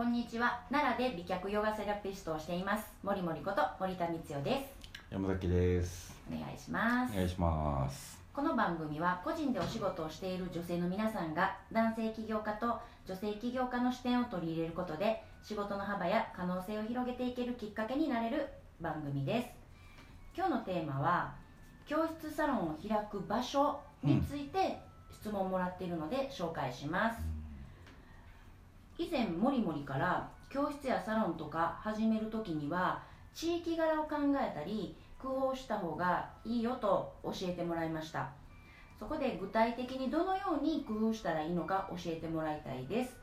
こんにちは。奈良で美脚ヨガセラピストをしています。森森こと森田光代です。山崎です。お願いします。お願いします。この番組は個人でお仕事をしている女性の皆さんが男性起業家と女性起業家の視点を取り入れることで仕事の幅や可能性を広げていけるきっかけになれる番組です。今日のテーマは教室サロンを開く場所について質問をもらっているので紹介します、以前もりもりから教室やサロンとか始める時には地域柄を考えたり工夫した方がいいよと教えてもらいました。そこで具体的にどのように工夫したらいいのか教えてもらいたいです。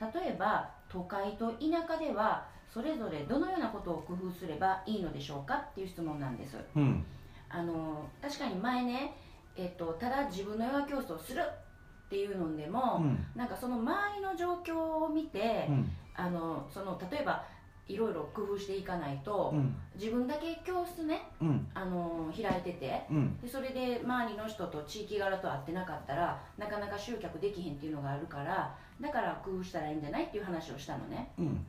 例えば都会と田舎ではそれぞれどのようなことを工夫すればいいのでしょうかっていう質問なんです。うん。あの確かに前ね、えっと、ただ自分のヨガ教室をするっていうのでも、うん。なんかその周りの状況を見て、うん。あのその例えばいろいろ工夫していかないと、うん。自分だけ教室ねうん。あの開いててうん。でそれで周りの人と地域柄と合ってなかったらなかなか集客できへんっていうのがあるからだから工夫したらいいんじゃないっていう話をしたのね。うん。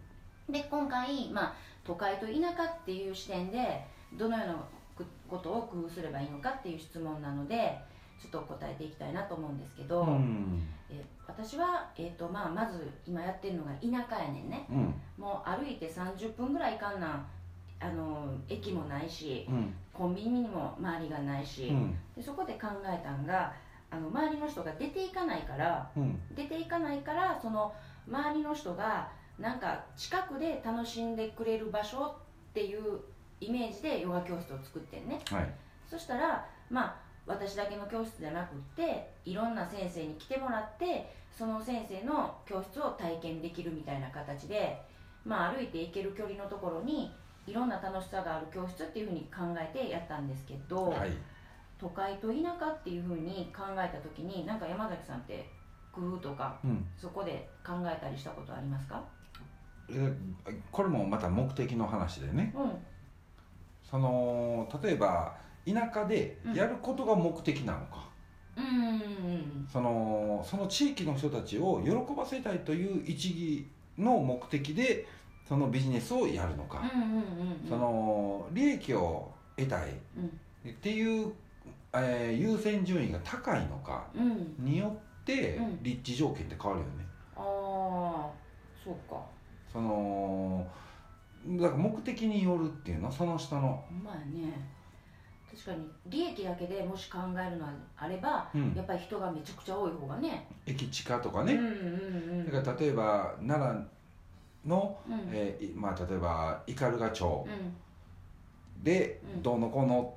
で今回、まあ、都会と田舎っていう視点でどのようなことを工夫すればいいのかっていう質問なのでちょっと答えていきたいなと思うんですけど、うん。え私は、えーとまあ、まず今やってるのが田舎やねんね。うん。もう歩いて30分ぐらいかんなあの駅もないしうん。コンビニにも周りがないし、うん。でそこで考えたんがあの周りの人が出ていかないからうん。出ていかないからその周りの人がなんか近くで楽しんでくれる場所っていうイメージでヨガ教室を作ってんね。はい。そしたらまあ私だけの教室じゃなくっていろんな先生に来てもらってその先生の教室を体験できるみたいな形で、まあ、歩いて行ける距離のところにいろんな楽しさがある教室っていうふうに考えてやったんですけど、はい。都会と田舎っていうふうに考えた時になんか山崎さんって工夫とかうん。そこで考えたりしたことありますか？えこれもまた目的の話でね。うん。その例えば田舎でやることが目的なのか、うん。うんそのその地域の人たちを喜ばせたいという一義の目的でそのビジネスをやるのか、うんうんうんうん。その利益を得たいうん。っていう、えー優先順位が高いのかうん。によってうん。立地条件って変わるよね、ああそうか。そのだから目的によるっていうの？はその人の、まやね確かに利益だけでもし考えるのであれば、うん。やっぱり人がめちゃくちゃ多い方がね。駅地下とかね、うんうんうんだから例えば奈良の、うん。えーいまあ、例えば斑鳩町うん。でうん。どうのこうの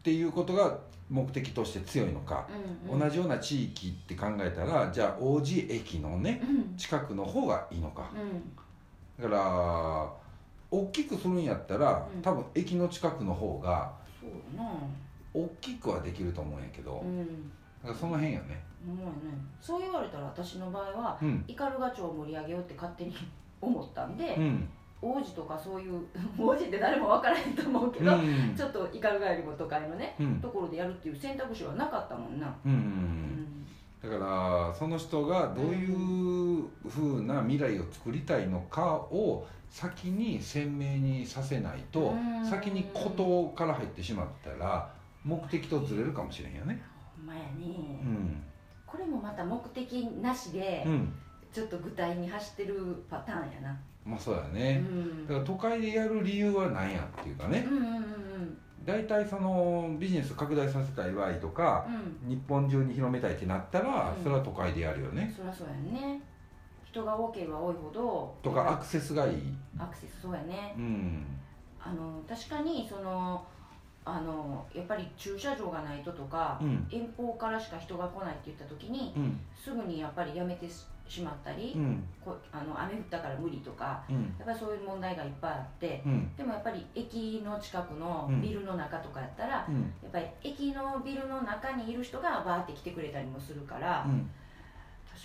っていうことが目的として強いのか、うんうん。同じような地域って考えたらじゃあ王子駅のねうん。近くの方がいいのか。うん。だから大きくするんやったら、うん。多分駅の近くの方がそうやな。大きくはできると思うんやけど、うん。だからその辺やね。ほんまやね。そう言われたら私の場合はうん。斑鳩町を盛り上げようって勝手に思ったんで、うん。王子とかそういう 王子って誰も分からへんと思うけど、うん。ちょっと斑鳩よりも都会のねうん。ところでやるっていう選択肢はなかったもんな、だからその人がどういうふうな未来を作りたいのかを先に鮮明にさせないとうん。先にことから入ってしまったら目的とずれるかもしれんよね。ほんまやね、うん。これもまた目的なしでうん。ちょっと具体に走ってるパターンやな、まあそうだうねん、だから都会でやる理由は何やっていうかね。うんうんうん大体そのビジネス拡大させたい場合とかうん。日本中に広めたいってなったらうん。それは都会でやるよね。そりゃそうやんね。人が多ければ多いほどとかアクセスがいい。アクセスそうやね。うん。あの確かにそのあのやっぱり駐車場がないととか、うん。遠方からしか人が来ないって言った時にうん。すぐにやっぱりやめてししまったり、うん。こあの雨降ったから無理とかうん。やっぱりそういう問題がいっぱいあってうん。でもやっぱり駅の近くのうん。ビルの中とかやったら、うん。やっぱり駅のビルの中にいる人がバーって来てくれたりもするから、うん。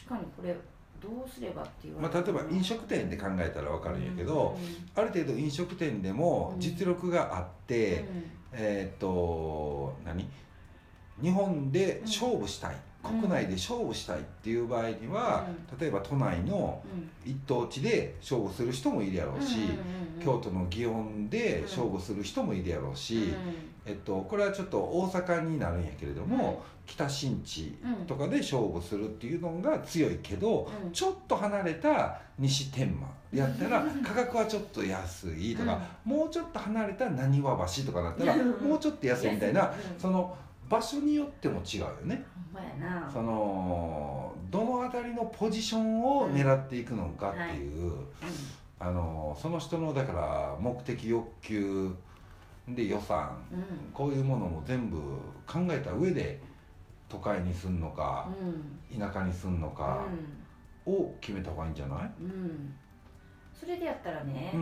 確かにこれどうすればっていうまあ、例えば飲食店で考えたら分かるんやけど、ある程度飲食店でもうん。実力があって、えーっと何？日本で勝負したい、国内で勝負したいっていう場合には、例えば都内の一等地で勝負する人もいるやろうし、京都の祇園で勝負する人もいるやろうし、えっと、これはちょっと大阪になるんやけれども、北新地とかで勝負するっていうのが強いけど、ちょっと離れた西天満やったら 価格はちょっと安いとか、もうちょっと離れたなにわ橋とかだったらもうちょっと安いみたいな、その場所によっても違うよね。そのどの辺りのポジションを狙っていくのかっていう、あのその人のだから目的欲求で予算、こういうものも全部考えた上で都会に住んのか、田舎に住んのかを決めた方がいいんじゃない、それでやったらね、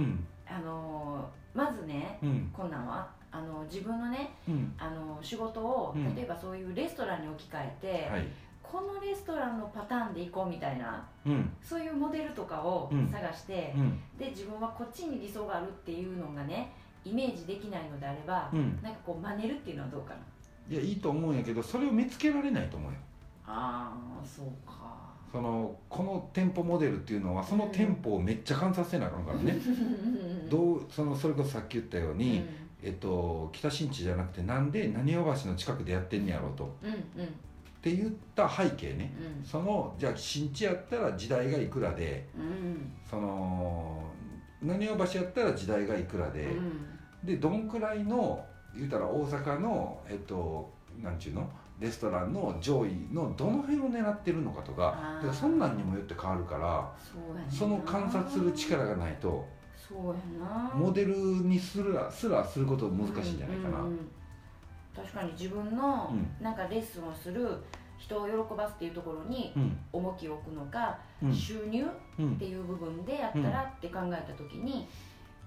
あのまずね、こんなんはあの自分のね、あの仕事を、例えばそういうレストランに置き換えて、はい、このレストランのパターンで行こうみたいな、うん、そういうモデルとかを探して、うん、で自分はこっちに理想があるっていうのがねイメージできないのであれば、うん、なんかこう真似るっていうのはどうかな。いやいいと思うんやけどそれを見つけられないと思うよ。ああそうか。そのこの店舗モデルっていうのはその店舗をめっちゃ観察せなあかんからね。どうそのそれこそさっき言ったように、うん、えっと、北新地じゃなくてなんで浪速橋の近くでやってんねやろうと、うんうん、って言った背景ね、うん、そのじゃあ新地やったら時代がいくらで、うん、その浪速橋やったら時代がいくらで、でどんくらいの言うたら大阪のえっとなんちゅうの？レストランの上位のどの辺を狙ってるのかとか。かそんなんにもよって変わるからその観察する力がないとそうやな。モデルにすらすらすること難しいんじゃないかな、うんうんうん、確かに自分のなんかレッスンをする人を喜ばすっていうところに重きを置くのか、うん、収入っていう部分でやったらって考えた時に、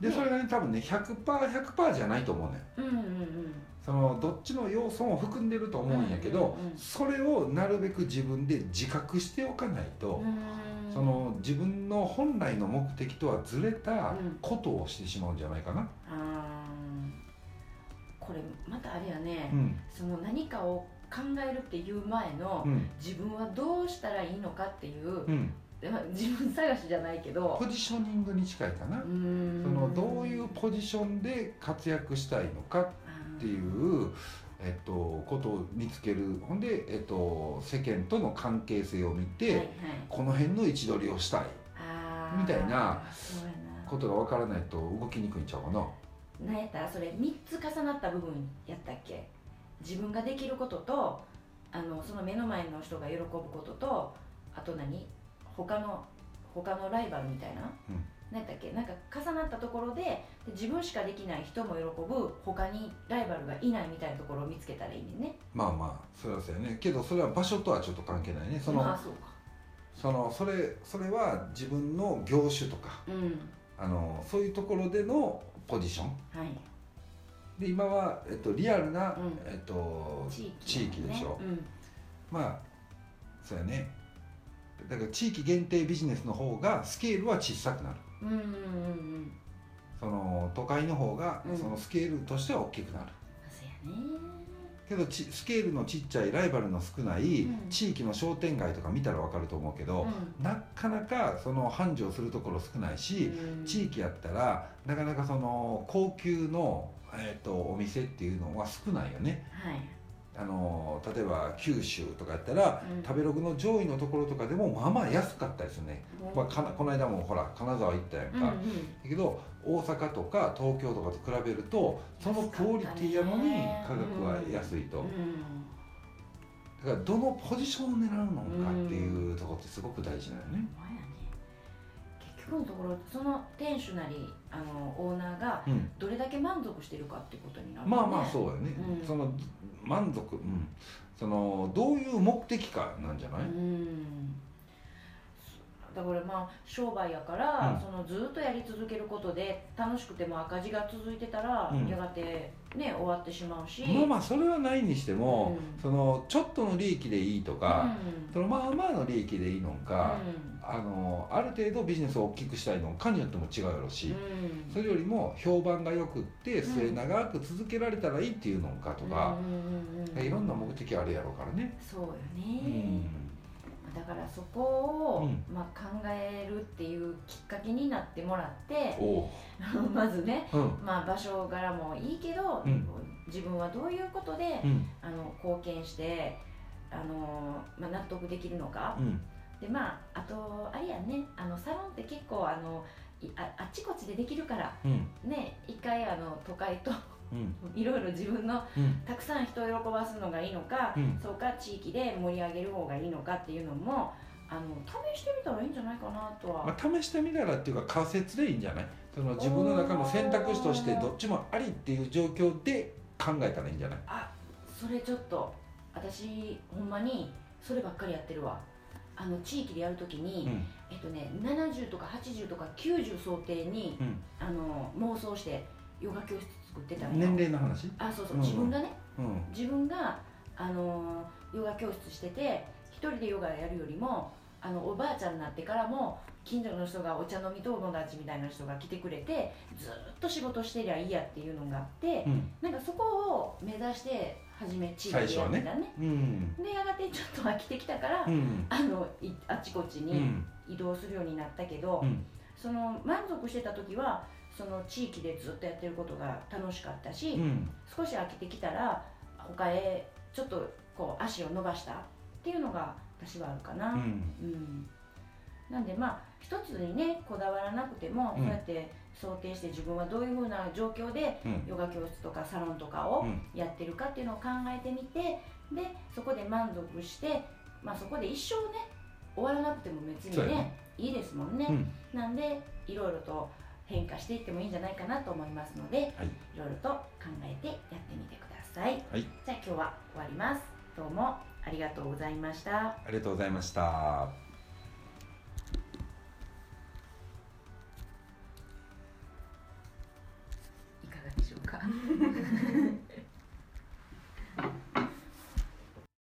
で、それがね多分ね 100%100% 100じゃないと思うね、うんうんうん、そのどっちの要素も含んでると思うんやけど、うんうんうん、それをなるべく自分で自覚しておかないと、その自分の本来の目的とはずれたことをしてしまうんじゃないかな、うん、これまたあれやね、うん、その何かを考えるっていう前の、自分はどうしたらいいのかっていう、自分探しじゃないけど。ポジショニングに近いかな。そのどういうポジションで活躍したいのかっていう、えっと、ことを見つける。ほんで、えっと、世間との関係性を見て、はいはい、この辺の位置取りをしたい。みたいなことが分からないと動きにくいんちゃうかな。なんやったらそれ3つ重なった部分やったっけ？自分ができることとあのその目の前の人が喜ぶこととあと何？他の他のライバルみたいな、うん、何だっけ？なんか重なったところで自分しかできない人も喜ぶ他にライバルがいないみたいなところを見つけたらいいねね。まあまあそれはそうやね。けどそれは場所とはちょっと関係ないね。その、まあ、そうか。そのそれそれは自分の業種とか、うん、あのそういうところでのポジション、はい、で今は、えっと、リアルな、うん、えっと、地域でしょ、うん、まあそうやねだから地域限定ビジネスの方がスケールは小さくなる、うんうんうん、その都会の方がそのスケールとしては大きくなる、うん、けどちスケールのちっちゃいライバルの少ない地域の商店街とか見たら分かると思うけど、うん、なかなかその繁盛するところ少ないし、うん、地域やったらなかなかその高級の、えーと、お店っていうのは少ないよね。はいあの例えば九州とかやったら、うん、食べログの上位のところとかでもまあまあ安かったですね、うん、まあ、かこの間もほら金沢行ったやんか、うんうん、けど大阪とか東京とかと比べるとそのクオリティやのに価格は安いと、だからどのポジションを狙うのかっていうところってすごく大事なのね。結局のところその店主なりあのオーナーがどれだけ満足してるかってことになる、ね、まあまあそうやね、その満足、うん、そのどういう目的かなんじゃない、うん。だからまあ商売やから、うん、そのずっとやり続けることで楽しくても赤字が続いてたら、うん、やがてね終わってしまうし。まあまあそれはないにしても、うん、そのちょっとの利益でいいとか、そのまあまあの利益でいいのか、あのある程度ビジネスを大きくしたいのかによっても違うやろうし、うん。それよりも評判がよくって末永く続けられたらいいっていうのかとか、うんいろんな目的あるやろうからね。そうようね、ん。だからそこを、うん。まあ、考えるっていうきっかけになってもらって まずね、うん。まあ、場所柄もいいけど、うん。自分はどういうことで、うん。あの貢献してあの、まあ、納得できるのか、うんでまああとあれやねあのサロンって結構あのいああっちこっちでできるからうん。ね一回あの都会とうん。いろいろ自分のうん。たくさん人を喜ばすのがいいのか、うん。そうか地域で盛り上げる方がいいのかっていうのもあの試してみたらいいんじゃないかなとは、まあ、試してみたらっていうか仮説でいいんじゃない？その自分の中の選択肢としてどっちもありっていう状況で考えたらいいんじゃない？あそれちょっと私ほんまにそればっかりやってるわあの地域でやるときに、うん。えっとね70とか80とか90想定に、うん。あの妄想してヨガ教室作ってた年齢の話？あそうそう、うん自分がねうん。自分があのヨガ教室してて一人でヨガやるよりもあのおばあちゃんになってからも近所の人がお茶飲み友達みたいな人が来てくれてずっと仕事してりゃいいやっていうのがあって、うん。なんかそこを目指して初め地域でやってたね。うん。でやがてちょっと飽きてきたから、うん。あのいあちこちにうん。移動するようになったけど、うん。その満足してた時はその地域でずっとやってることが楽しかったし、うん。少し飽きてきたら他へちょっとこう足を伸ばしたっていうのが私はあるかな、うん。うん。なんでまあ一つにねこだわらなくても、うん。そうやって想定して自分はどういうふうな状況でうん。ヨガ教室とかサロンとかをうん。やってるかっていうのを考えてみてでそこで満足して、まあ、そこで一生ね終わらなくても別にねいいですもんね、うん。なんでいろいろと変化していってもいいんじゃないかなと思いますので、はい。いろいろと考えてやってみてください、はい。じゃあ今日は終わります。どうもありがとうございました。ありがとうございました